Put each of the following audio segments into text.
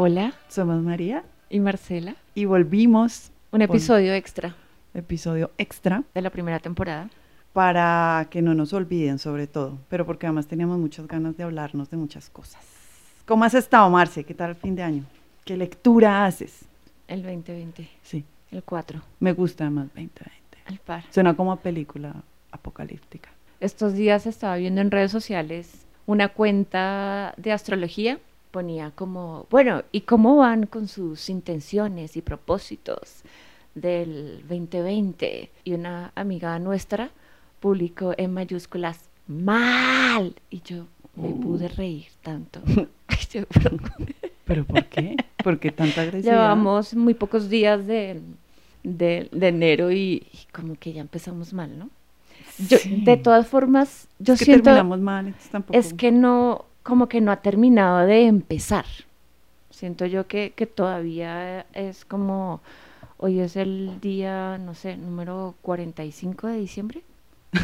Hola Somos María y Marcela. y volvimos Un episodio extra episodio extra de la primera temporada. para que no nos olviden sobre todo, pero porque además teníamos muchas ganas de hablarnos de muchas cosas. ¿Cómo has estado, Marce? ¿Qué tal el fin de año? ¿Qué lectura haces? El 2020, Sí, el 4, me gusta además 2020. al par. Suena como a película apocalíptica. Estos días estaba viendo en redes sociales una cuenta de astrología. Ponía como, bueno, ¿y cómo van con sus intenciones y propósitos del 2020? Y una amiga nuestra publicó en mayúsculas, mal. Y yo me pude reír tanto. Yo, pero- ¿Pero por qué? ¿Por qué tanta agresividad? Llevamos muy pocos días de, de, de enero y, y como que ya empezamos mal, ¿no? Yo, Sí. De todas formas, yo es que siento terminamos mal, tampoco... es que no, como que no ha terminado de empezar. Siento yo que, que todavía es como, hoy es el día, no sé, número 45 de diciembre.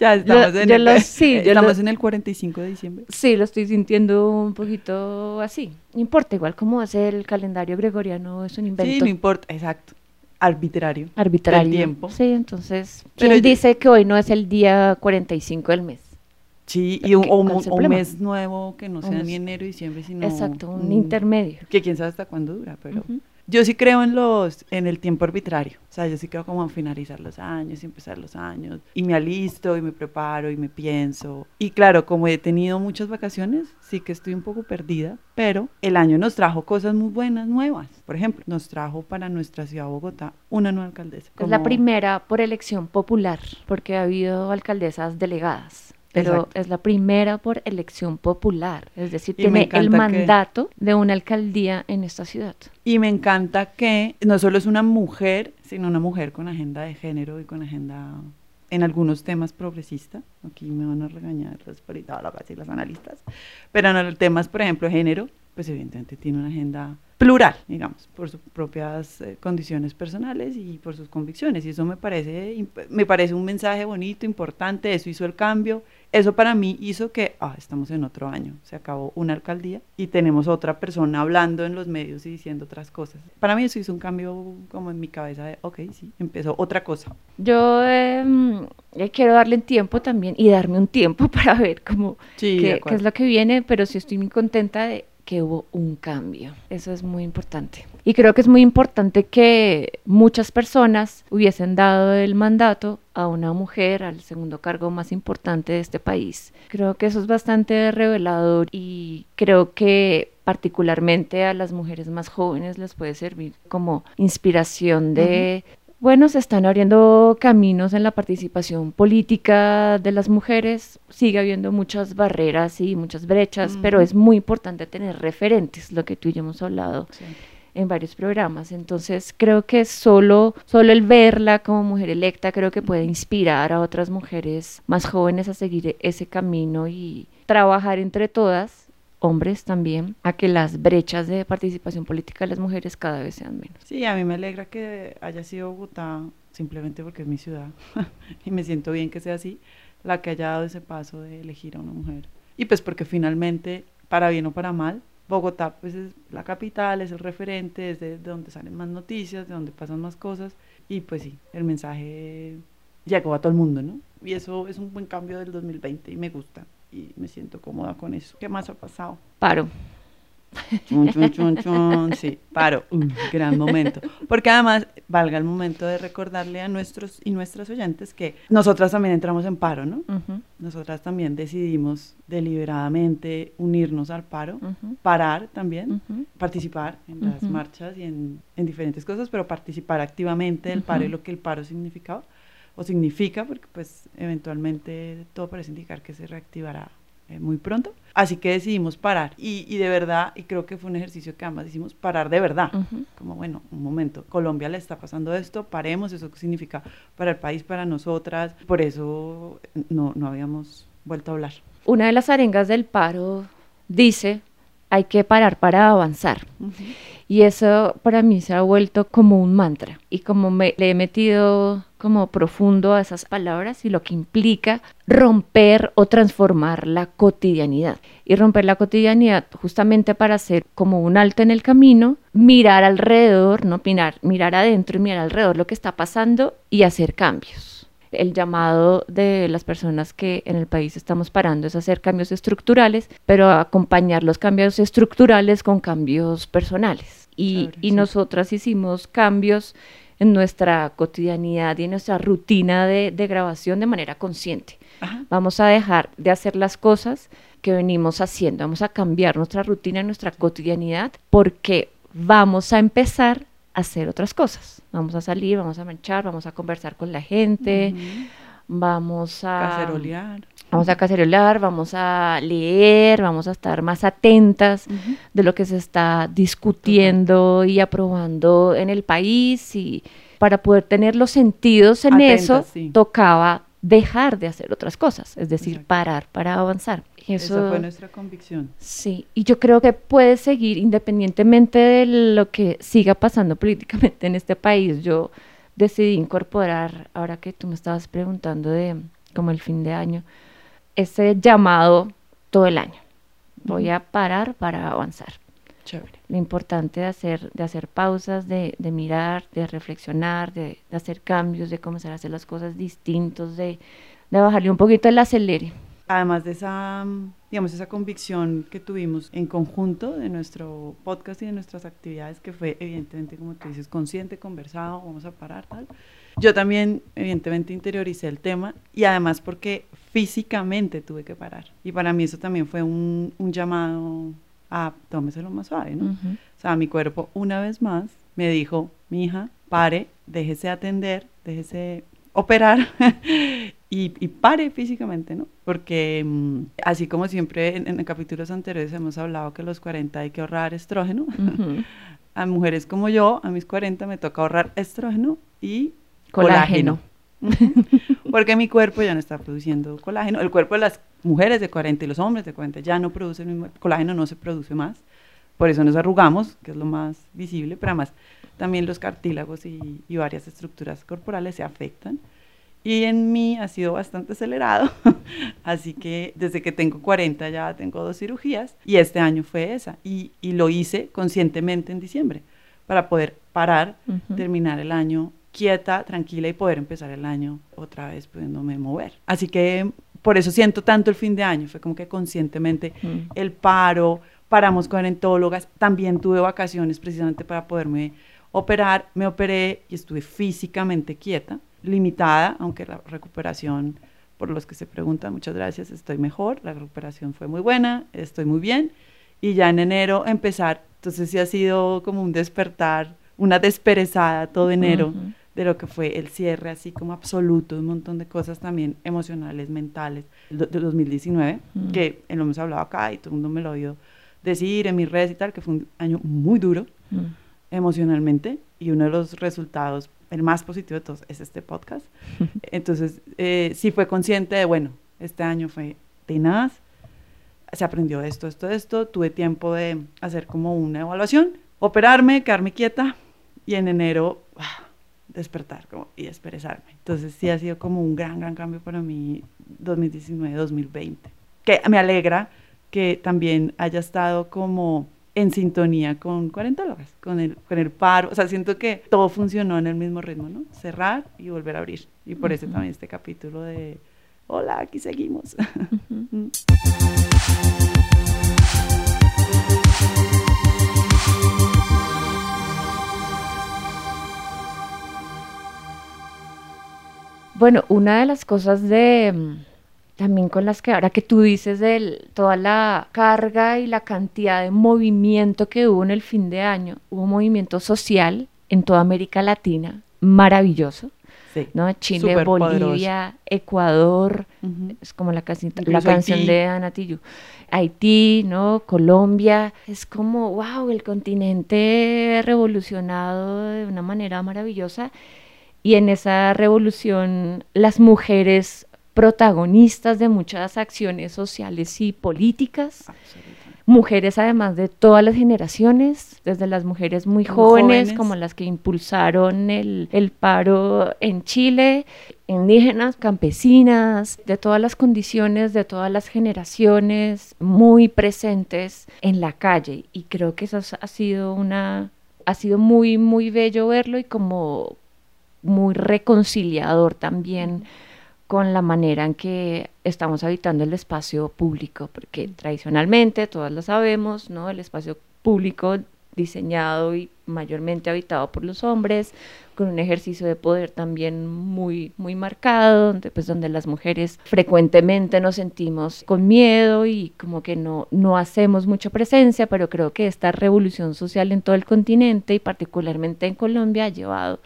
Ya estamos, Yo- en, yo el, lo- sí, yo estamos lo- en el 45 de diciembre. Sí, lo estoy sintiendo un poquito así. No importa, igual como hacer el calendario gregoriano es un invento. Sí, no importa, exacto. Arbitrario. arbitrario. Del tiempo. Sí, entonces, Pero ¿quién yo- dice que hoy no es el día 45 del mes? Sí, y un, ¿Qué- o un, un mes nuevo que no sea Un ni mes. enero, diciembre, sino... Exacto, un mm, intermedio. Que quién sabe hasta cuándo dura, pero... Ujú. Yo sí creo en los en el tiempo arbitrario. O sea, yo sí creo como en finalizar los años y empezar los años. Y me alisto y me preparo y me pienso. Y claro, como he tenido muchas vacaciones, sí que estoy un poco perdida. Pero el año nos trajo cosas muy buenas, nuevas. Por ejemplo, nos trajo para nuestra ciudad Bogotá una nueva alcaldesa. Es la Como- primera por elección popular, porque ha habido alcaldesas delegadas. Pero Exacto. es la primera por elección popular, es decir, Y tiene el encanta que- mandato de una alcaldía en esta ciudad. Y me encanta que no solo es una mujer, sino una mujer con agenda de género y con agenda en algunos temas progresista. Aquí me van a regañar las politólogas y las analistas. Pero en los temas, por ejemplo, de género, pues evidentemente tiene una agenda plural, digamos, por sus propias eh, condiciones personales y por sus convicciones. Y eso me parece, me parece un mensaje bonito, importante. Eso hizo el cambio. Eso para mí hizo que, ah, estamos en otro año, se acabó una alcaldía y tenemos otra persona hablando en los medios y diciendo otras cosas. Para mí eso hizo un cambio como en mi cabeza de, ok, sí, empezó otra cosa. Yo em, eh, quiero darle tiempo también y darme un tiempo para ver cómo Sí, qué, qué es lo que viene, pero sí estoy muy contenta de que hubo un cambio. Eso es muy importante. Y creo que es muy importante que muchas personas hubiesen dado el mandato a una mujer, al segundo cargo más importante de este país. Creo que eso es bastante revelador y creo que particularmente a las mujeres más jóvenes les puede servir como inspiración de bueno, se están abriendo caminos en la participación política de las mujeres. Sigue habiendo muchas barreras y muchas brechas, pero es muy importante tener referentes, lo que tú y yo hemos hablado en varios programas. Entonces, creo que solo, solo el verla como mujer electa, creo que puede inspirar a otras mujeres más jóvenes a seguir ese camino y trabajar entre todas hombres también, a que las brechas de participación política de las mujeres cada vez sean menos. Sí, a mí me alegra que haya sido Bogotá, simplemente porque es mi ciudad, y me siento bien que sea así, la que haya dado ese paso de elegir a una mujer. Y pues porque finalmente, para bien o para mal, Bogotá pues es la capital, es el referente, es de, de donde salen más noticias, de donde pasan más cosas, y pues sí, el mensaje llegó a todo el mundo, ¿no? Y eso es un buen cambio del 2020 y me gusta, y me siento cómoda con eso. ¿Qué más ha pasado? Paro. Chun, chun, chun, chun. Sí, paro. Un gran momento. Porque además, valga el momento de recordarle a nuestros y nuestras oyentes que nosotras también entramos en paro, ¿no? Ujú, Nosotras también decidimos deliberadamente unirnos al paro, parar también, ujú. participar en las marchas y en, en diferentes cosas, pero participar activamente del paro y lo que el paro significaba o significa, porque pues eventualmente todo parece indicar que se reactivará eh, muy pronto. Así que decidimos parar y, y de verdad, y creo que fue un ejercicio que ambas hicimos, parar de verdad. Ujú. Como bueno, un momento, Colombia le está pasando esto, paremos, eso qué significa para el país, para nosotras. Por eso no, no habíamos vuelto a hablar. Una de las arengas del paro dice, hay que parar para avanzar. Y eso para mí se ha vuelto como un mantra. Y como me le he metido como profundo a esas palabras y lo que implica romper o transformar la cotidianidad. Y romper la cotidianidad justamente para hacer como un alto en el camino, mirar alrededor, no mirar, mirar adentro y mirar alrededor lo que está pasando y hacer cambios el llamado de las personas que en el país estamos parando es hacer cambios estructurales, pero acompañar los cambios estructurales con cambios personales. Y, y sí. nosotras hicimos cambios en nuestra cotidianidad y en nuestra rutina de, de grabación de manera consciente. Ajá. Vamos a dejar de hacer las cosas que venimos haciendo, vamos a cambiar nuestra rutina, nuestra cotidianidad, porque vamos a empezar a hacer otras cosas. Vamos a salir, vamos a marchar, vamos a conversar con la gente, vamos a Cacerolear. Vamos a cacerolar, vamos a leer, vamos a estar más atentas de lo que se está discutiendo y aprobando en el país y para poder tener los sentidos en Atentas, eso sí. tocaba dejar de hacer otras cosas, es decir, Exacto. parar para avanzar. Y Esa eso fue nuestra convicción. Sí, y yo creo que puede seguir independientemente de lo que siga pasando políticamente en este país. Yo decidí incorporar, ahora que tú me estabas preguntando de como el fin de año, ese llamado todo el año. Voy a parar para avanzar. Chévere. Lo importante de hacer, de hacer pausas, de, de mirar, de reflexionar, de, de hacer cambios, de comenzar a hacer las cosas distintos, de, de bajarle un poquito el acelere. Además de esa, digamos, esa convicción que tuvimos en conjunto de nuestro podcast y de nuestras actividades, que fue evidentemente, como tú dices, consciente, conversado, vamos a parar, tal. Yo también, evidentemente, interioricé el tema y además porque físicamente tuve que parar. Y para mí eso también fue un, un llamado a tómeselo más suave, ¿no? Ujú. O sea, mi cuerpo una vez más me dijo, mi hija, pare, déjese atender, déjese operar y, y pare físicamente, ¿no? Porque mm, así como siempre en, en capítulos anteriores hemos hablado que a los 40 hay que ahorrar estrógeno, Ujú. a mujeres como yo, a mis 40 me toca ahorrar estrógeno y Colágeno. Ujú. Porque mi cuerpo ya no está produciendo colágeno. El cuerpo de las mujeres de 40 y los hombres de 40 ya no producen el mismo colágeno, no se produce más. Por eso nos arrugamos, que es lo más visible, pero además también los cartílagos y, y varias estructuras corporales se afectan. Y en mí ha sido bastante acelerado, así que desde que tengo 40 ya tengo dos cirugías y este año fue esa. Y, y lo hice conscientemente en diciembre para poder parar, Ujú. terminar el año quieta, tranquila y poder empezar el año otra vez pudiéndome mover. Así que por eso siento tanto el fin de año, fue como que conscientemente Mm. el paro, paramos con entólogas, también tuve vacaciones precisamente para poderme operar, me operé y estuve físicamente quieta, limitada, aunque la recuperación, por los que se preguntan, muchas gracias, estoy mejor, la recuperación fue muy buena, estoy muy bien, y ya en enero empezar, entonces sí ha sido como un despertar, una desperezada todo enero. De lo que fue el cierre así como absoluto, un montón de cosas también emocionales, mentales, del 2019, Mm. que lo hemos hablado acá y todo el mundo me lo ha oído decir en mis redes y tal, que fue un año muy duro Mm. emocionalmente y uno de los resultados, el más positivo de todos, es este podcast. Entonces, eh, sí fue consciente de, bueno, este año fue tenaz, se aprendió esto, esto, esto, tuve tiempo de hacer como una evaluación, operarme, quedarme quieta y en enero ah, despertar como, y desperezarme. Entonces sí ha sido como un gran, gran cambio para mí 2019-2020, que me alegra que también haya estado como en sintonía con cuarentólogas, con el, con el paro, o sea, siento que todo funcionó en el mismo ritmo, ¿no? Cerrar y volver a abrir. Y por eso también este capítulo de, hola, aquí seguimos. Mm. Bueno, una de las cosas de mm, también con las que ahora que tú dices de toda la carga y la cantidad de movimiento que hubo en el fin de año, hubo movimiento social en toda América Latina, maravilloso. Sí, ¿no? Chile, Bolivia, Ecuador, es como la, casita- la canción Haití. de Ana Tijoux. Haití, ¿no? Colombia, es como, wow, el continente revolucionado de una manera maravillosa y en esa revolución las mujeres protagonistas de muchas acciones sociales y políticas, mujeres además de todas las generaciones, desde las mujeres muy jóvenes. como las que impulsaron el, el paro en Chile, indígenas, campesinas, de todas las condiciones, de todas las generaciones, muy presentes en la calle. Y creo que eso ha sido una, ha sido muy, muy bello verlo y como muy reconciliador también con la manera en que estamos habitando el espacio público, porque tradicionalmente, todas lo sabemos, ¿no? El espacio público diseñado y mayormente habitado por los hombres, con un ejercicio de poder también muy, muy marcado, donde, pues, donde las mujeres frecuentemente nos sentimos con miedo y como que no, no hacemos mucha presencia, pero creo que esta revolución social en todo el continente y particularmente en Colombia ha llevado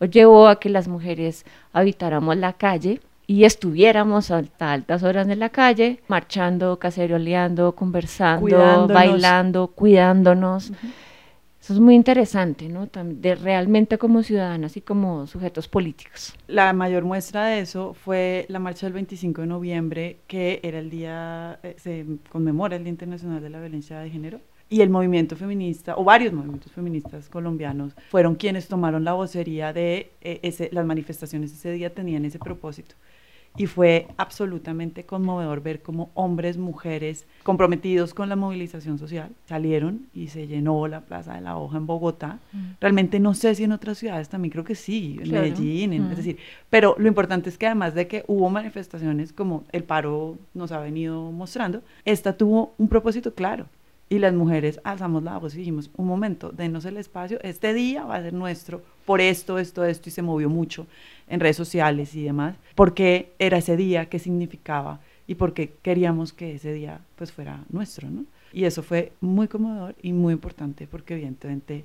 llevó a que las mujeres habitáramos la calle y estuviéramos hasta altas horas en la calle, marchando, caceroleando, conversando, Cuidándonos. bailando, cuidándonos. Eso es muy interesante, ¿no? De realmente como ciudadanas y como sujetos políticos. La mayor muestra de eso fue la marcha del 25 de noviembre, que era el día, eh, se conmemora el Día Internacional de la Violencia de Género. Y el movimiento feminista, o varios movimientos feministas colombianos, fueron quienes tomaron la vocería de eh, ese, las manifestaciones ese día, tenían ese propósito. Y fue absolutamente conmovedor ver cómo hombres, mujeres comprometidos con la movilización social salieron y se llenó la Plaza de la Hoja en Bogotá. Realmente no sé si en otras ciudades también creo que sí, en Claro. Medellín, en- Mm. es decir, pero lo importante es que además de que hubo manifestaciones como el paro nos ha venido mostrando, esta tuvo un propósito claro. Y las mujeres alzamos la voz y dijimos, un momento, denos el espacio, este día va a ser nuestro, por esto, esto, esto, y se movió mucho en redes sociales y demás, porque era ese día, qué significaba y porque queríamos que ese día pues fuera nuestro, ¿no? Y eso fue muy conmovedor y muy importante porque evidentemente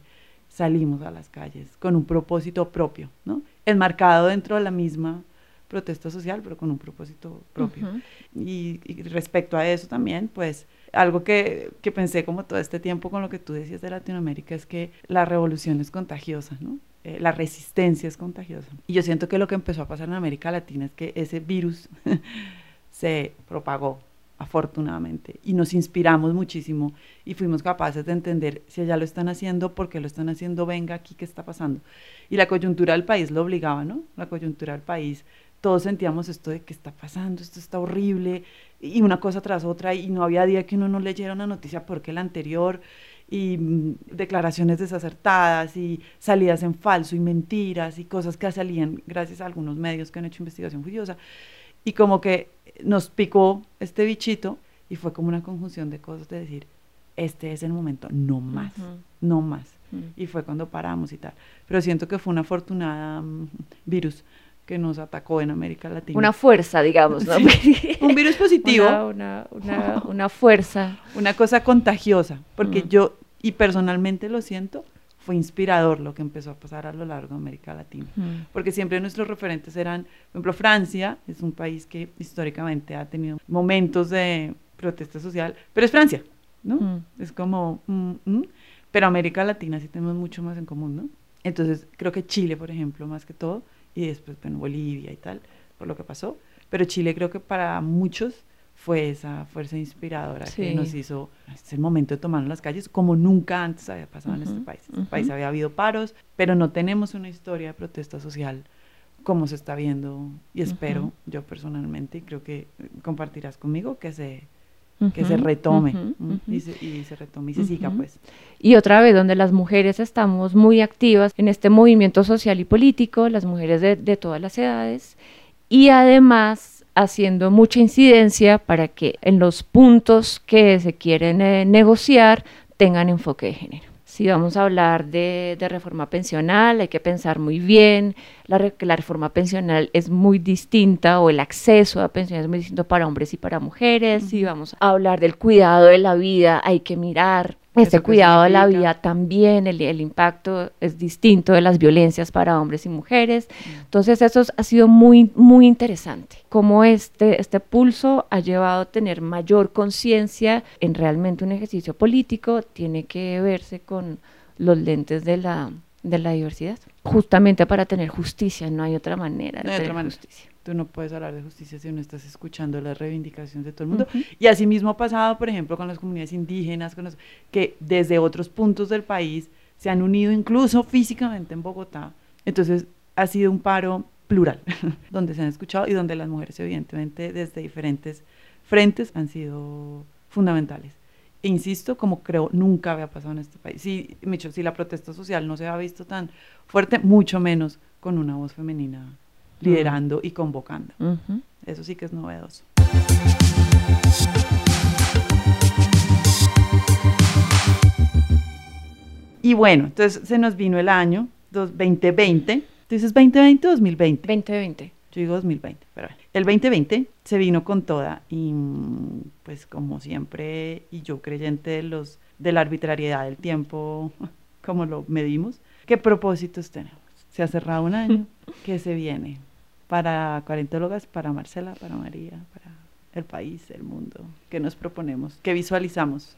salimos a las calles con un propósito propio, ¿no? Enmarcado dentro de la misma protesta social, pero con un propósito propio. Y respecto a eso también, pues algo que, que pensé como todo este tiempo con lo que tú decías de Latinoamérica es que la revolución es contagiosa. Eh, la resistencia es contagiosa. Y yo siento que lo que empezó a pasar en América Latina es que ese virus se propagó afortunadamente y nos inspiramos muchísimo y fuimos capaces de entender si allá lo están haciendo, por qué lo están haciendo, venga aquí, ¿qué está pasando? Y la coyuntura del país lo obligaba, ¿no? La coyuntura del país, todos sentíamos esto de qué está pasando, esto está horrible y una cosa tras otra y no había día que uno no leyera una noticia porque la anterior y mm, declaraciones desacertadas y salidas en falso y mentiras y cosas que salían gracias a algunos medios que han hecho investigación juiciosa y como que nos picó este bichito y fue como una conjunción de cosas de decir, este es el momento, no más, Ujú. no más. Mm. Y fue cuando paramos y tal. Pero siento que fue una afortunada mm, virus que nos atacó en América Latina. Una fuerza, digamos, ¿no? un virus positivo, Una, una, una, una fuerza. una cosa contagiosa, porque Mm. yo, y personalmente lo siento, fue inspirador lo que empezó a pasar a lo largo de América Latina. Mm. Porque siempre nuestros referentes eran, por ejemplo, Francia, es un país que históricamente ha tenido momentos de protesta social, pero es Francia, ¿no? Mm. Es como, mm, mm, pero América Latina sí tenemos mucho más en común, ¿no? Entonces, creo que Chile, por ejemplo, más que todo, y después, bueno, Bolivia y tal, por lo que pasó, pero Chile creo que para muchos fue esa fuerza inspiradora que Sí. nos hizo, es el momento de tomar las calles como nunca antes había pasado en este país. En este ujú. país había habido paros, pero no tenemos una historia de protesta social como se está viendo y espero Ujú. yo personalmente y creo que compartirás conmigo que se que se retome y, se, y se retome y se siga pues. Y otra vez, donde las mujeres estamos muy activas en este movimiento social y político, las mujeres de, de todas las edades, y además haciendo mucha incidencia para que en los puntos que se quieren eh, negociar tengan enfoque de género. Si vamos a hablar de, de reforma pensional, hay que pensar muy bien la, la reforma pensional es muy distinta o el acceso a pensiones es muy distinto para hombres y para mujeres. Si vamos a hablar del cuidado de la vida, hay que mirar este ¿Eso qué cuidado de la vida también, el, el impacto es distinto de las violencias para hombres y mujeres. Entonces eso es- ha sido muy, muy interesante. Cómo este, este pulso ha llevado a tener mayor conciencia en realmente un ejercicio político, tiene que verse con los lentes de la, de la diversidad. Justamente para tener justicia, no hay otra manera de No hay otra tener manera. justicia. Tú no puedes hablar de justicia si no estás escuchando las reivindicaciones de todo el mundo. Y así mismo ha pasado, por ejemplo, con las comunidades indígenas, con los, que desde otros puntos del país se han unido incluso físicamente en Bogotá. Entonces ha sido un paro plural, donde se han escuchado y donde las mujeres evidentemente desde diferentes frentes han sido fundamentales. E insisto, como creo nunca había pasado en este país. Si, Micho, si la protesta social no se ha visto tan fuerte, mucho menos con una voz femenina liderando y convocando. Eso sí que es novedoso. Y bueno, entonces se nos vino el año dos- 2020. ¿Tú dices 2020 o 2020? 2020. Yo digo 2020, pero bueno. El 2020 se vino con toda y mm, pues como siempre, y yo creyente de, los, de la arbitrariedad del tiempo, como lo medimos, ¿qué propósitos tenemos? Se ha cerrado un año, ¿qué se viene? Para cuarentólogas, para Marcela, para María, para el país, el mundo, ¿qué nos proponemos? ¿Qué visualizamos?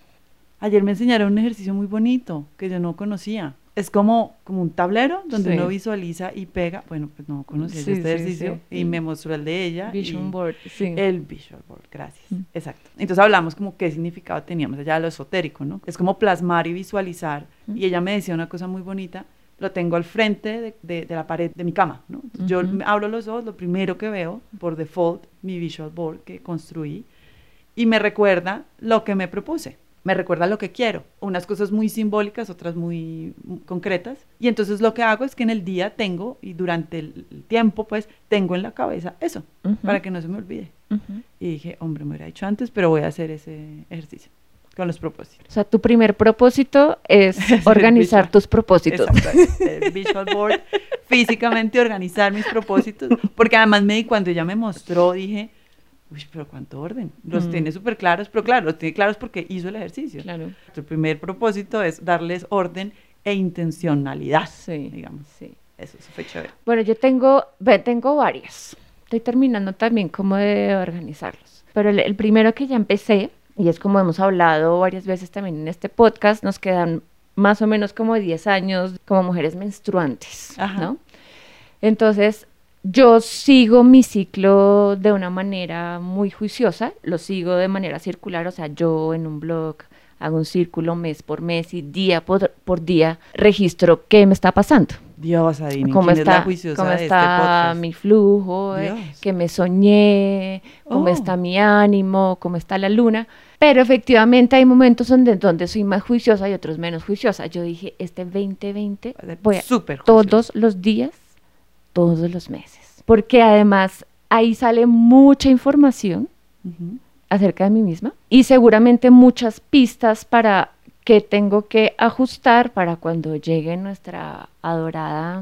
Ayer me enseñaron un ejercicio muy bonito que yo no conocía. Es como, como un tablero donde Sí. uno visualiza y pega. Bueno, pues no conocía Sí, este ejercicio sí. y me mostró el de ella. Vision board, sí. El visual board, gracias. Mm. Exacto. Entonces hablamos como qué significado teníamos allá de lo esotérico, ¿no? Es como plasmar y visualizar. Mm. Y ella me decía una cosa muy bonita. Lo tengo al frente de, de- de la pared de mi cama, ¿no? Yo abro los ojos, lo primero que veo, por default, mi visual board que construí y me recuerda lo que me propuse. Me recuerda lo que quiero. Unas cosas muy simbólicas, otras muy mm, concretas. Y entonces lo que hago es que en el día tengo, y durante el tiempo, pues, tengo en la cabeza eso, para que no se me olvide. Y dije, hombre, me hubiera dicho antes, pero voy a hacer ese ejercicio con los propósitos. O sea, tu primer propósito es organizar tus propósitos. Exacto, el visual board, físicamente organizar mis propósitos, porque además me di cuando ella me mostró, dije, uy, pero cuánto orden, los Mm. tiene súper claros, pero claro, los tiene claros porque hizo el ejercicio. Claro. Tu primer propósito es darles orden e intencionalidad, Sí, digamos. sí. Eso, fue chévere. Bueno, yo tengo, tengo varios. Estoy terminando también como de organizarlos. Pero el, el primero que ya empecé, y es como hemos hablado varias veces también en este podcast, nos quedan más o menos como 10 años como mujeres menstruantes, Ajá. ¿no? Entonces, yo sigo mi ciclo de una manera muy juiciosa, lo sigo de manera circular, o sea, yo en un blog hago un círculo mes por mes y día por, por día registro qué me está pasando Dios, Adini, cómo ¿quién es la está, juiciosa cómo de este está mi flujo, eh, que me soñé, cómo Oh. está mi ánimo, cómo está la luna. Pero efectivamente hay momentos donde, donde soy más juiciosa y otros menos juiciosa. Yo dije, este 2020 Va a ser voy a súper todos los días, todos los meses. Porque además ahí sale mucha información acerca de mí misma y seguramente muchas pistas para qué tengo que ajustar para cuando llegue nuestra adorada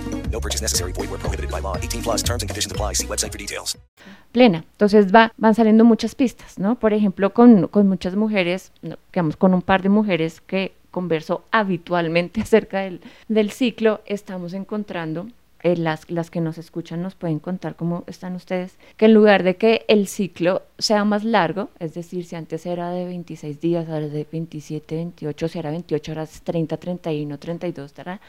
No purchase necessary. Void where prohibited by law. 18 plus terms and conditions apply. See website for details. plena. Entonces va, van saliendo muchas pistas, ¿no? Por ejemplo, con, con muchas mujeres, digamos, con un par de mujeres que converso habitualmente acerca del, del ciclo, estamos encontrando, eh, las, las que nos escuchan nos pueden contar cómo están ustedes, que en lugar de que el ciclo sea más largo, es decir, si antes era de 26 días, ahora es de 27, 28, si era 28 horas, 30, 31, 32, ¿verdad?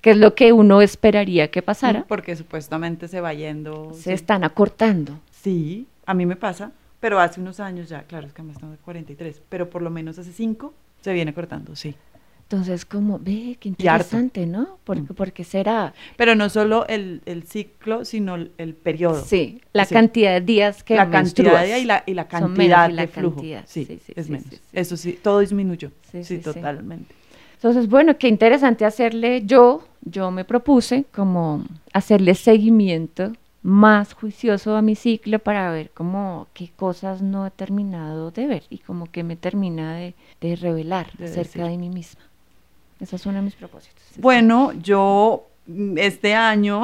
Que es lo que uno esperaría que pasara, Porque supuestamente se va yendo. se sí. están acortando. Sí, a mí me pasa, pero hace unos años ya, claro, es que me estamos de 43, pero por lo menos hace 5 se viene cortando, sí. Entonces, como, ve, qué interesante, ¿no? ¿Por, Mm. por qué será? Pero no solo el, el ciclo, sino el, el periodo. Sí, la Sí. cantidad de días que la cantidad de día y la, y la menos, cantidad y la de flujo. cantidad. Sí, Sí, sí, es menos. Eso sí, todo disminuyó. Sí, Sí, sí, sí. totalmente. Entonces, bueno, qué interesante hacerle yo, yo me propuse como hacerle seguimiento más juicioso a mi ciclo para ver como qué cosas no he terminado de ver y como que me termina de, de revelar De acerca decir. de mí misma. Ese es uno de mis propósitos. Bueno, yo mm, este año,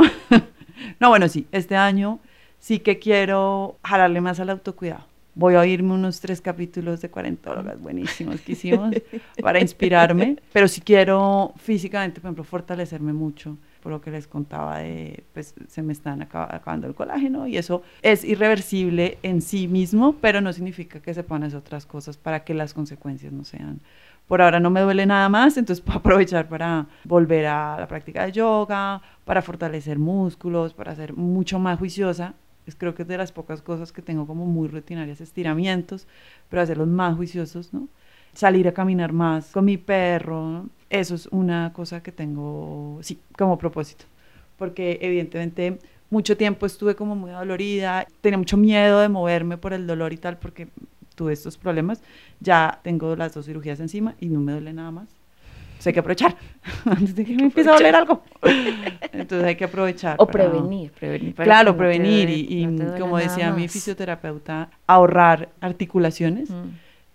no, bueno, sí, este año sí que quiero jalarle más al autocuidado. Voy a oírme unos tres capítulos de cuarentólogas buenísimos que hicimos para inspirarme, pero sí quiero físicamente, por ejemplo, fortalecerme mucho, por lo que les contaba de, pues se me están acaba- acabando el colágeno y eso es irreversible en sí mismo, pero no significa que se puedan hacer otras cosas para que las consecuencias no sean por ahora no me duele nada más, entonces puedo aprovechar para volver a la práctica de yoga, para fortalecer músculos, para ser mucho más juiciosa. Es, creo que es de las pocas cosas que tengo como muy rutinarias, estiramientos, pero hacerlos más juiciosos, ¿no? Salir a caminar más con mi perro. Eso es una cosa que tengo, sí, como propósito. Porque evidentemente mucho tiempo estuve como muy dolorida, tenía mucho miedo de moverme por el dolor y tal, porque tuve estos problemas. Ya tengo las dos cirugías encima y no me duele nada más. Entonces hay que aprovechar antes de que me empiece a doler algo. Entonces hay que aprovechar. O para- prevenir, prevenir. para Claro, no prevenir y, y no como decía mi fisioterapeuta, ahorrar articulaciones. Mm.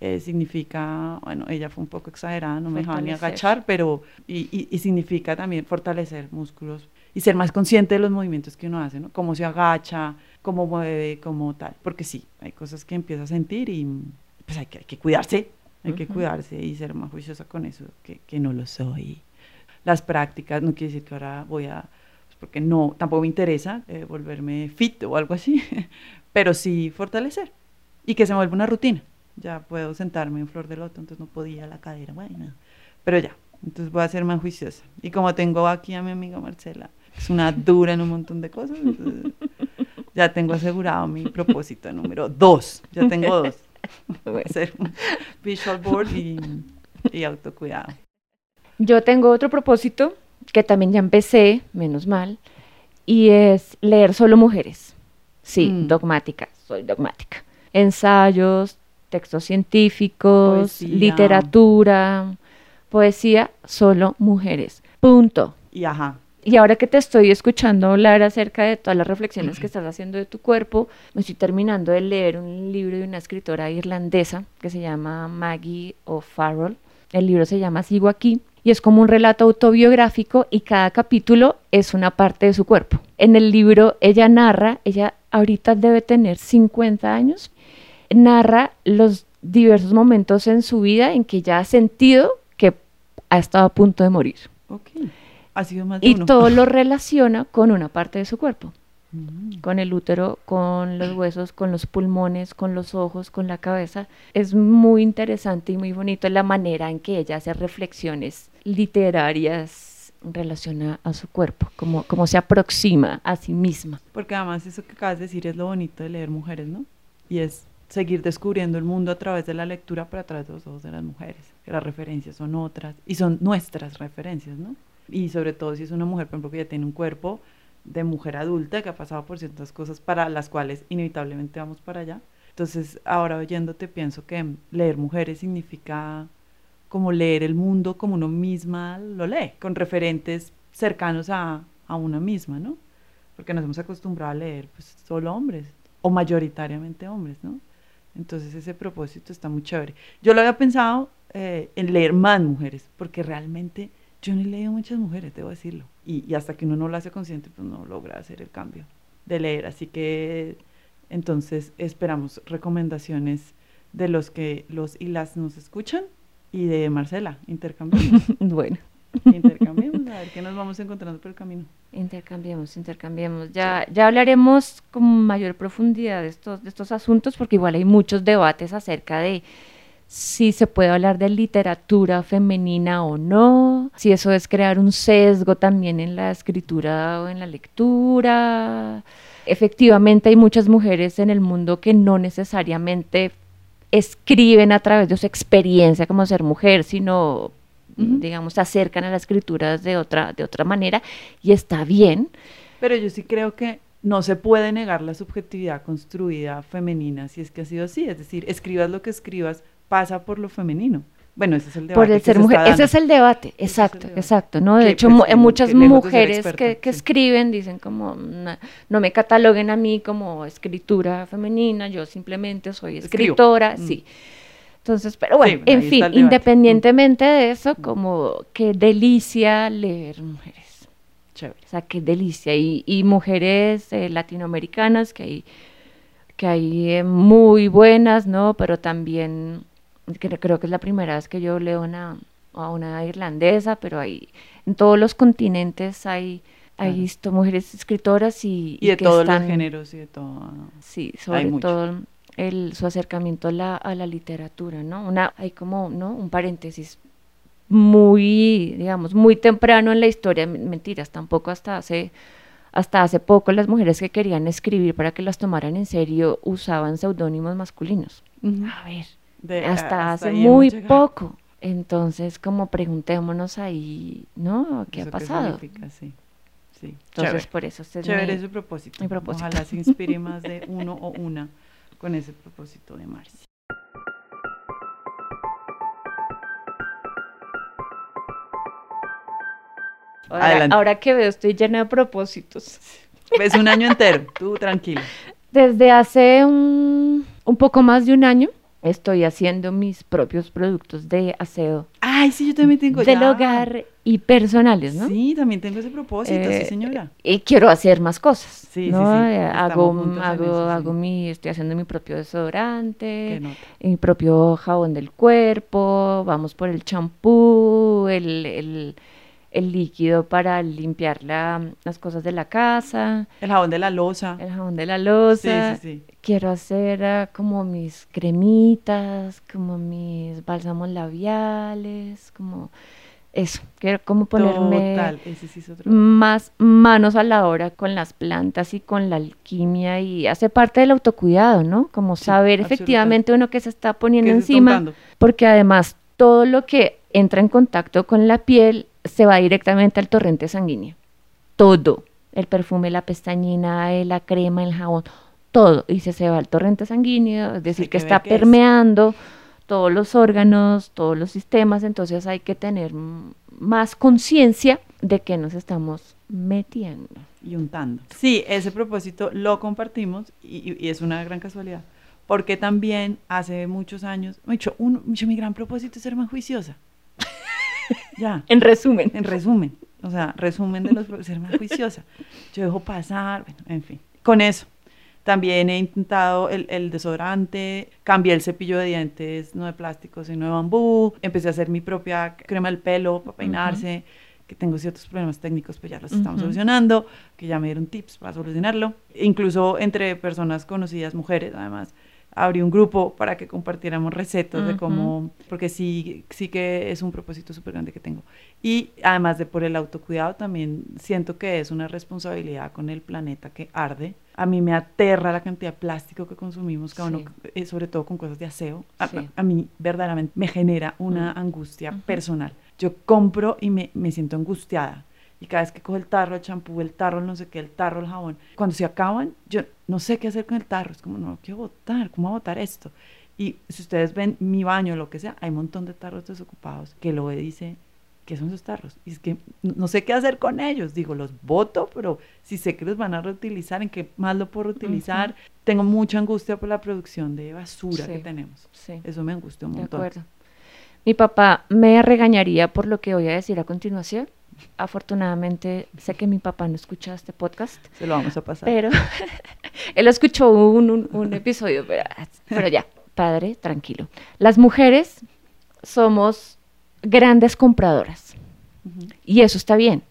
eh, significa, bueno, ella fue un poco exagerada, no me dejaba ni agachar, pero y, y- y significa también fortalecer músculos y ser más consciente de los movimientos que uno hace, ¿no? Cómo se agacha, cómo mueve, cómo tal, porque sí, hay cosas que empieza a sentir y pues hay que, hay que cuidarse, hay que Ujú. cuidarse y ser más juiciosa con eso, que, que no lo soy. Las prácticas, no quiere decir que ahora voy a, pues, porque no, tampoco me interesa eh, volverme fit o algo así, pero sí fortalecer y que se me vuelva una rutina. Ya puedo sentarme en flor de loto, entonces no podía la cadera, bueno, pero ya, entonces voy a ser más juiciosa. Y como tengo aquí a mi amiga Marcela, es una dura en un montón de cosas, entonces ya tengo asegurado mi propósito número dos, ya tengo dos. Voy a hacer un visual board y, y autocuidado. Yo tengo otro propósito que también ya empecé, menos mal, y es leer solo mujeres. Sí, Mm. dogmática, soy dogmática. Ensayos, textos científicos, Poesía. literatura, poesía, solo mujeres. Punto. Y ajá, Y ahora que te estoy escuchando hablar acerca de todas las reflexiones que estás haciendo de tu cuerpo, me estoy terminando de leer un libro de una escritora irlandesa que se llama Maggie O'Farrell. El libro se llama Sigo aquí y es como un relato autobiográfico y cada capítulo es una parte de su cuerpo. En el libro ella narra, ella ahorita debe tener 50 años, narra los diversos momentos en su vida en que ella ha sentido que ha estado a punto de morir. ok. Ha sido más de Y uno. todo lo relaciona con una parte de su cuerpo, Mm. con el útero, con los huesos, con los pulmones, con los ojos, con la cabeza. Es muy interesante y muy bonito la manera en que ella hace reflexiones literarias en relación a, su cuerpo, como, como se aproxima a sí misma. Porque además eso que acabas de decir es lo bonito de leer mujeres, ¿no? Y es seguir descubriendo el mundo a través de la lectura, pero a través de los ojos de las mujeres. Que las referencias son otras y son nuestras referencias, ¿no? Y sobre todo si es una mujer, por ejemplo, que ya tiene un cuerpo de mujer adulta, que ha pasado por ciertas cosas para las cuales inevitablemente vamos para allá. Entonces, ahora oyéndote, pienso que leer mujeres significa como leer el mundo como uno misma lo lee, con referentes cercanos a, a una misma, ¿no? Porque nos hemos acostumbrado a leer pues, solo hombres, o mayoritariamente hombres, ¿no? Entonces ese propósito está muy chévere. Yo lo había pensado eh, en leer más mujeres, porque realmente yo no he leído muchas mujeres, debo decirlo. Y, y hasta que uno no lo hace consciente, pues no logra hacer el cambio de leer. Así que entonces esperamos recomendaciones de los que los y las nos escuchan y de Marcela. Intercambiemos, Bueno, intercambiemos, a ver qué nos vamos encontrando por el camino. intercambiemos, intercambiemos. Ya, ya hablaremos con mayor profundidad de estos, de estos asuntos porque igual hay muchos debates acerca de si se puede hablar de literatura femenina o no, si eso es crear un sesgo también en la escritura o en la lectura. Efectivamente hay muchas mujeres en el mundo que no necesariamente escriben a través de su experiencia como ser mujer, sino digamos, se acercan a las escrituras de otra, de otra manera y está bien. Pero yo sí creo que no se puede negar la subjetividad construida femenina si es que ha sido así. Es decir, escribas lo que escribas, pasa por lo femenino. Bueno, ese es el debate. Por el ser mujer, ese es el debate, exacto, exacto, ¿no? De hecho, pues, muchas mujeres que, escriben dicen como, no, me cataloguen a mí como escritura femenina, yo simplemente soy escritora, mm. sí. Entonces, pero bueno, en fin, independientemente de eso, mm. como qué delicia leer mujeres. Chévere. O sea, qué delicia. Y, mujeres eh, latinoamericanas que hay, que hay eh, muy buenas, ¿no? Pero también creo que es la primera vez que yo leo una, a una irlandesa, pero hay, en todos los continentes hay, hay visto mujeres escritoras y, y de todos los géneros y de todo. Sí, sobre todo el, su acercamiento a la, a la literatura, ¿no? Una, hay como, ¿no? Un paréntesis muy, digamos, muy temprano en la historia, mentiras, tampoco hasta hace, hasta hace poco las mujeres que querían escribir para que las tomaran en serio usaban seudónimos masculinos. A ver, hasta, hace muy poco. Entonces, como preguntémonos ahí, ¿no? ¿Qué ha pasado? Sí. Sí. Entonces, por eso es Chévere mi, propósito. propósito. Ojalá se inspire más de uno o una con ese propósito de Marcia. Ahora, ahora, que veo, estoy llena de propósitos. Es un año entero, tú tranquilo. Desde hace un, un poco más de un año estoy haciendo mis propios productos de aseo. Ay, sí, yo también tengo Del hogar y personales, ¿no? Sí, también tengo ese propósito, sí, eh, señora. Y quiero hacer más cosas. Sí, ¿no? sí, sí. Eh, hago, hago, hago mi, estoy haciendo mi propio desodorante, mi propio jabón del cuerpo, vamos por el champú, el, el el líquido para limpiar las cosas de la casa. El jabón de la losa. El jabón de la losa. Sí, sí, sí. Quiero hacer ah, como mis cremitas, como mis bálsamos labiales, como eso. Quiero como ponerme más manos a la obra con las plantas y con la alquimia y hace parte del autocuidado, ¿no? Como saber efectivamente uno que se está poniendo encima. Porque además todo lo que entra en contacto con la piel se va directamente al torrente sanguíneo. Todo. El perfume, la pestañina, eh, la crema, el jabón, todo. Y se, se va al torrente sanguíneo, es decir, que, está permeando todos los órganos, todos los sistemas. Entonces hay que tener más conciencia de que nos estamos metiendo. Y untando. Sí, ese propósito lo compartimos y, es una gran casualidad. Porque también hace muchos años, me dicho, uno, mi gran propósito es ser más juiciosa. Ya. En resumen. En resumen. O sea, resumen de los ser más juiciosa. Yo dejo pasar, bueno, en fin. Con eso. También he intentado el, el, desodorante, cambié el cepillo de dientes, no de plástico, sino de bambú. Empecé a hacer mi propia crema del pelo para peinarse, que tengo ciertos problemas técnicos, pues ya los estamos solucionando, que ya me dieron tips para solucionarlo. Incluso entre personas conocidas, mujeres además, abrí un grupo para que compartiéramos recetas de cómo, porque sí, sí que es un propósito súper grande que tengo. Y además de por el autocuidado, también siento que es una responsabilidad con el planeta que arde. A mí me aterra la cantidad de plástico que consumimos, cada uno, eh, sobre todo con cosas de aseo. A, mí verdaderamente me genera una angustia personal. Yo compro y me, me siento angustiada y cada vez que cojo el tarro el champú, el tarro el no sé qué, el tarro el jabón, cuando se acaban, yo no sé qué hacer con el tarro, es como, no quiero botar, ¿cómo voy a botar esto? Y si ustedes ven mi baño, lo que sea, hay un montón de tarros desocupados que lo dice, ¿qué son esos tarros? Y es que no sé qué hacer con ellos. Digo, los boto, pero si sé que los van a reutilizar, ¿en qué más lo puedo reutilizar? Tengo mucha angustia por la producción de basura que tenemos. Eso me angustia un montón. De acuerdo. Mi papá me regañaría por lo que voy a decir a continuación, afortunadamente sé que mi papá no escucha este podcast. Se lo vamos a pasar. Pero él escuchó un, un, episodio, pero, ya, padre, tranquilo. Las mujeres somos grandes compradoras y eso está bien.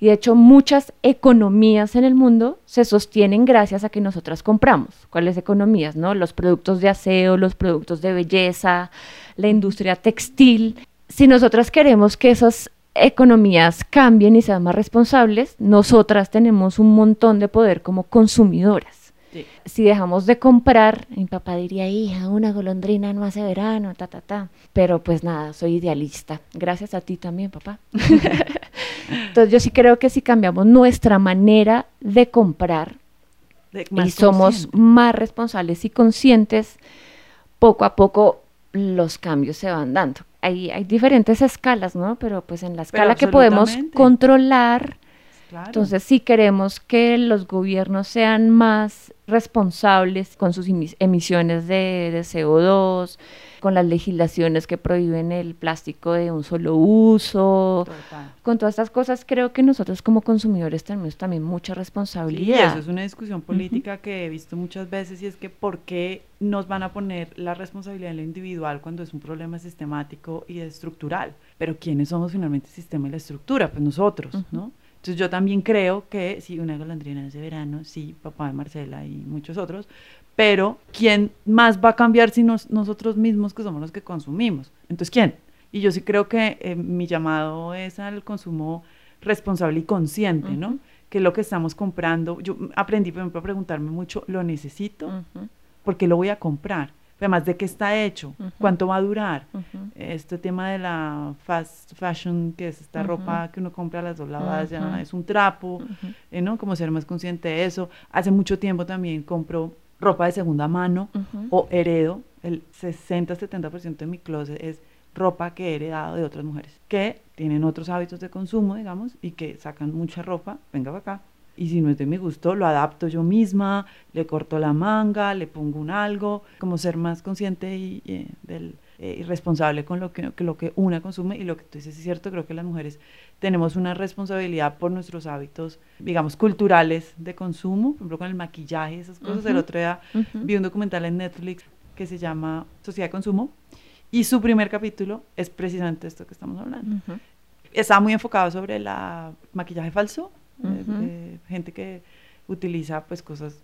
Y de hecho muchas economías en el mundo se sostienen gracias a que nosotras compramos. ¿Cuáles economías? No? Los productos de aseo, los productos de belleza, la industria textil. Si nosotras queremos que esas economías cambien y sean más responsables, nosotras tenemos un montón de poder como consumidoras. Sí. Si dejamos de comprar, mi papá diría, hija, una golondrina no hace verano, ta, ta, ta. Pero pues nada, soy idealista. Gracias a ti también, papá. Entonces yo sí creo que si cambiamos nuestra manera de comprar De- y somos consciente. más responsables y conscientes, poco a poco los cambios se van dando. Hay, hay diferentes escalas, ¿no? Pero pues en la escala que podemos controlar, Claro. entonces, si queremos que los gobiernos sean más responsables con sus emis- emisiones de, de CO2, con las legislaciones que prohíben el plástico de un solo uso, Total. con todas estas cosas, creo que nosotros como consumidores tenemos también mucha Sí, responsabilidad. eso es una discusión política que he visto muchas veces y es que por qué nos van a poner la responsabilidad en lo individual cuando es un problema sistemático y estructural. Pero ¿quiénes somos finalmente el sistema y la estructura? Pues nosotros, ¿no? Entonces yo también creo que sí, una golondrina de verano, sí, papá de Marcela y muchos otros, pero ¿quién más va a cambiar si nos- nosotros mismos que somos los que consumimos? Entonces, ¿quién? Y yo sí creo que eh, mi llamado es al consumo responsable y consciente, ¿no? Que lo que estamos comprando, yo aprendí, por ejemplo, a preguntarme mucho, ¿lo necesito? Ujú, ¿Por qué lo voy a comprar? Además, ¿de qué está hecho? Ujú. ¿Cuánto va a durar? Este tema de la fast fashion, que es esta ropa que uno compra a las dos lavadas, ya es un trapo, eh, ¿no? Como ser más consciente de eso. Hace mucho tiempo también compro ropa de segunda mano o heredo. El 60-70% de mi closet es ropa que he heredado de otras mujeres que tienen otros hábitos de consumo, digamos, y que sacan mucha ropa, venga para acá. Y si no es de mi gusto, lo adapto yo misma, le corto la manga, le pongo un algo, como ser más consciente y, eh, del, eh, y responsable con lo que, lo que una consume. Y lo que tú dices es cierto, creo que las mujeres tenemos una responsabilidad por nuestros hábitos, digamos, culturales de consumo, por ejemplo, con el maquillaje y esas cosas. El Ujú. otro día Ujú. vi un documental en Netflix que se llama Sociedad de Consumo y su primer capítulo es precisamente esto que estamos hablando. Ujú. Está muy enfocado sobre el maquillaje falso, eh, de gente que utiliza pues cosas.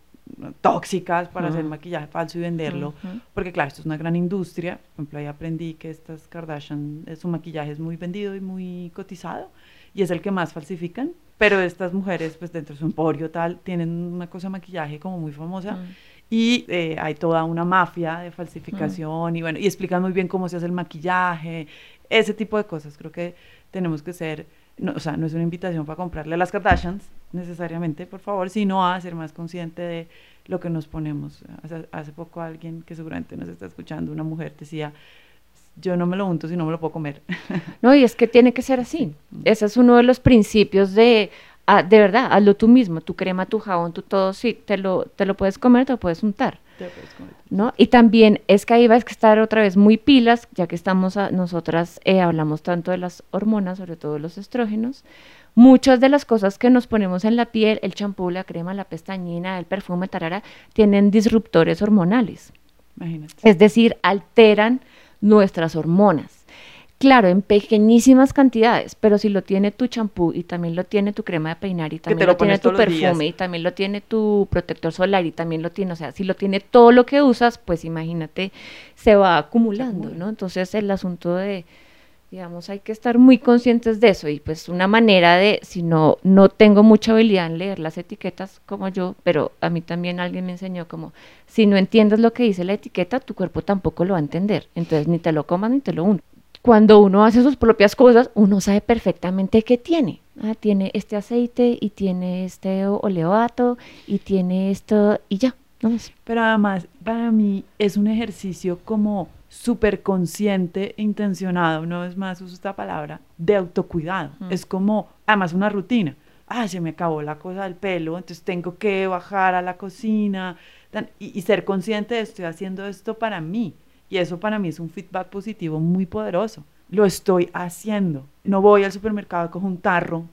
Tóxicas para hacer maquillaje falso y venderlo, porque claro, esto es una gran industria, por ejemplo, ahí aprendí que estas Kardashian, eh, su maquillaje es muy vendido y muy cotizado, y es el que más falsifican, pero estas mujeres pues dentro de su emporio tal, tienen una cosa de maquillaje como muy famosa, Mm. y eh, hay toda una mafia de falsificación y bueno, y explican muy bien cómo se hace el maquillaje, ese tipo de cosas. Creo que tenemos que ser, no, o sea, no es una invitación para comprarle a las Kardashians necesariamente, por favor, sino a ser más consciente de lo que nos ponemos. Hace, hace poco alguien que seguramente nos está escuchando, una mujer, decía, yo no me lo unto si no me lo puedo comer. No, y es que tiene que ser así. Ese es uno de los principios de, ah, de verdad, hazlo tú mismo, tu crema, tu jabón, tu todo, sí, te lo, te lo puedes comer, te lo puedes untar. Te lo puedes comer. ¿no? Y también es que ahí vas a estar otra vez muy pilas, ya que estamos a- nosotras eh, hablamos tanto de las hormonas, sobre todo los estrógenos. Muchas de las cosas que nos ponemos en la piel, el champú, la crema, la pestañina, el perfume, tarara, tienen disruptores hormonales. Imagínate. Es decir, alteran nuestras hormonas. Claro, en pequeñísimas cantidades, pero si lo tiene tu champú y también lo tiene tu crema de peinar y también lo lo tiene tu perfume y también lo tiene tu protector solar y también lo tiene, o sea, si lo tiene todo lo que usas, pues imagínate, se va acumulando, acumula. ¿no? Entonces el asunto de, digamos, hay que estar muy conscientes de eso y pues una manera de, si no, no tengo mucha habilidad en leer las etiquetas como yo, pero a mí también alguien me enseñó como, si no entiendes lo que dice la etiqueta, tu cuerpo tampoco lo va a entender, entonces ni te lo comas ni te lo untas. Cuando uno hace sus propias cosas, uno sabe perfectamente qué tiene. Ah, tiene este aceite y tiene este oleoato y tiene esto y ya, no más. Pero además, para mí es un ejercicio como súper consciente, intencionado, una vez más uso esta palabra, de autocuidado. Es como, además, una rutina. Ah, se me acabó la cosa del pelo, entonces tengo que bajar a la cocina y ser consciente de estoy haciendo esto para mí. Y eso para mí es un feedback positivo muy poderoso. Lo estoy haciendo. No voy al supermercado, cojo un tarro,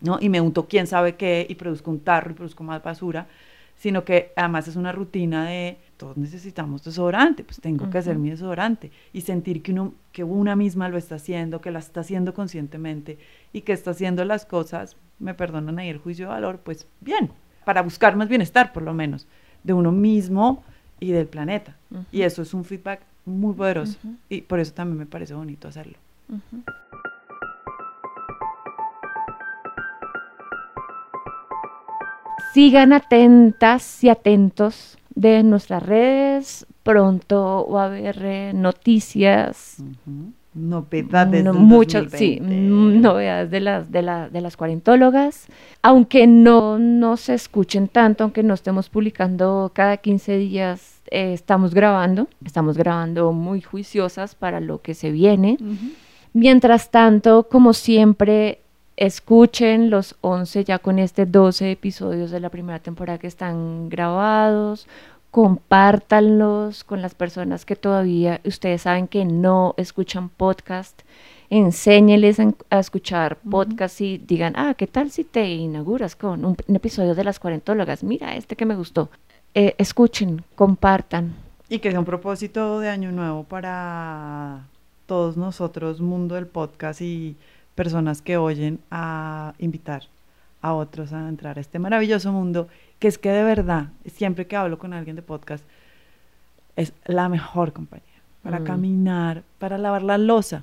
¿no? Y me unto quién sabe qué y produzco un tarro y produzco más basura, sino que además es una rutina de todos necesitamos desodorante, pues tengo que hacer mi desodorante y sentir que uno que una misma lo está haciendo, que la está haciendo conscientemente y que está haciendo las cosas, me perdonan ahí el juicio de valor, pues bien, para buscar más bienestar por lo menos de uno mismo y del planeta. Y eso es un feedback muy poderoso y por eso también me parece bonito hacerlo. sigan atentas y atentos de nuestras redes. Pronto va a haber eh, noticias. Novedades. no- muchas, sí, 2020. mm, novedades de las, de, la- de las cuarentólogas. Aunque no, no se escuchen tanto, aunque no estemos publicando cada 15 días, eh, estamos grabando. Estamos grabando muy juiciosas para lo que se viene. Mientras tanto, como siempre, escuchen los 11 ya con este 12 episodios de la primera temporada que están grabados, compártanlos con las personas que todavía ustedes saben que no escuchan podcast, enséñeles a, a escuchar podcast y digan, ah, ¿qué tal si te inauguras con un, un episodio de las cuarentólogas? Mira, este que me gustó. Eh, escuchen, compartan. Y que sea un propósito de año nuevo para todos nosotros, mundo del podcast y personas que oyen, a invitar a otros a entrar a este maravilloso mundo, que es que de verdad, siempre que hablo con alguien de podcast, es la mejor compañía para Mm. caminar, para lavar la losa.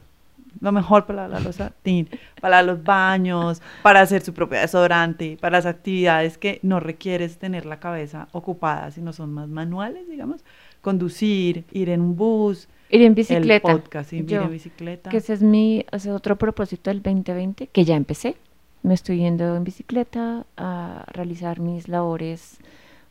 Lo mejor para lavar la losa, para los baños, para hacer su propio desodorante, para las actividades que no requieres tener la cabeza ocupada, sino son más manuales, digamos. Conducir, ir en un bus, Ir en bicicleta. el podcast, ir Yo, en bicicleta. Que ese es mi ese es otro propósito del 2020, que ya empecé. Me estoy yendo en bicicleta a realizar mis labores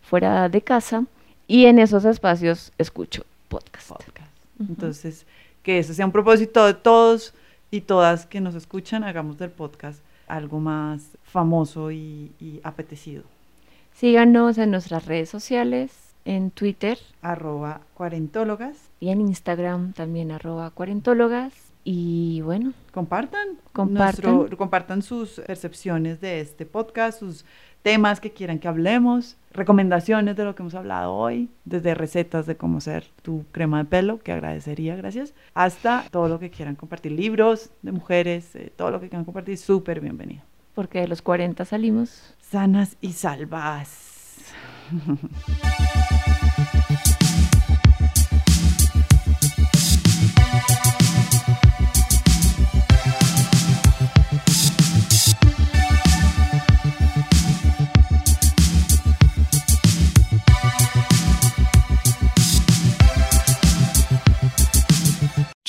fuera de casa y en esos espacios escucho podcast. podcast. Entonces, que eso sea un propósito de todos y todas que nos escuchan, hagamos del podcast algo más famoso y, y apetecido. Síganos en nuestras redes sociales, en Twitter Arroba cuarentólogas. y en Instagram también arroba cuarentólogas. Y bueno, Compartan. Compartan. nuestro- compartan sus percepciones de este podcast, sus temas que quieran que hablemos, recomendaciones de lo que hemos hablado hoy, desde recetas de cómo hacer tu crema de pelo, que agradecería, gracias, hasta todo lo que quieran compartir, libros de mujeres, eh, todo lo que quieran compartir, súper bienvenido. porque de los 40 salimos. Sanas y salvas.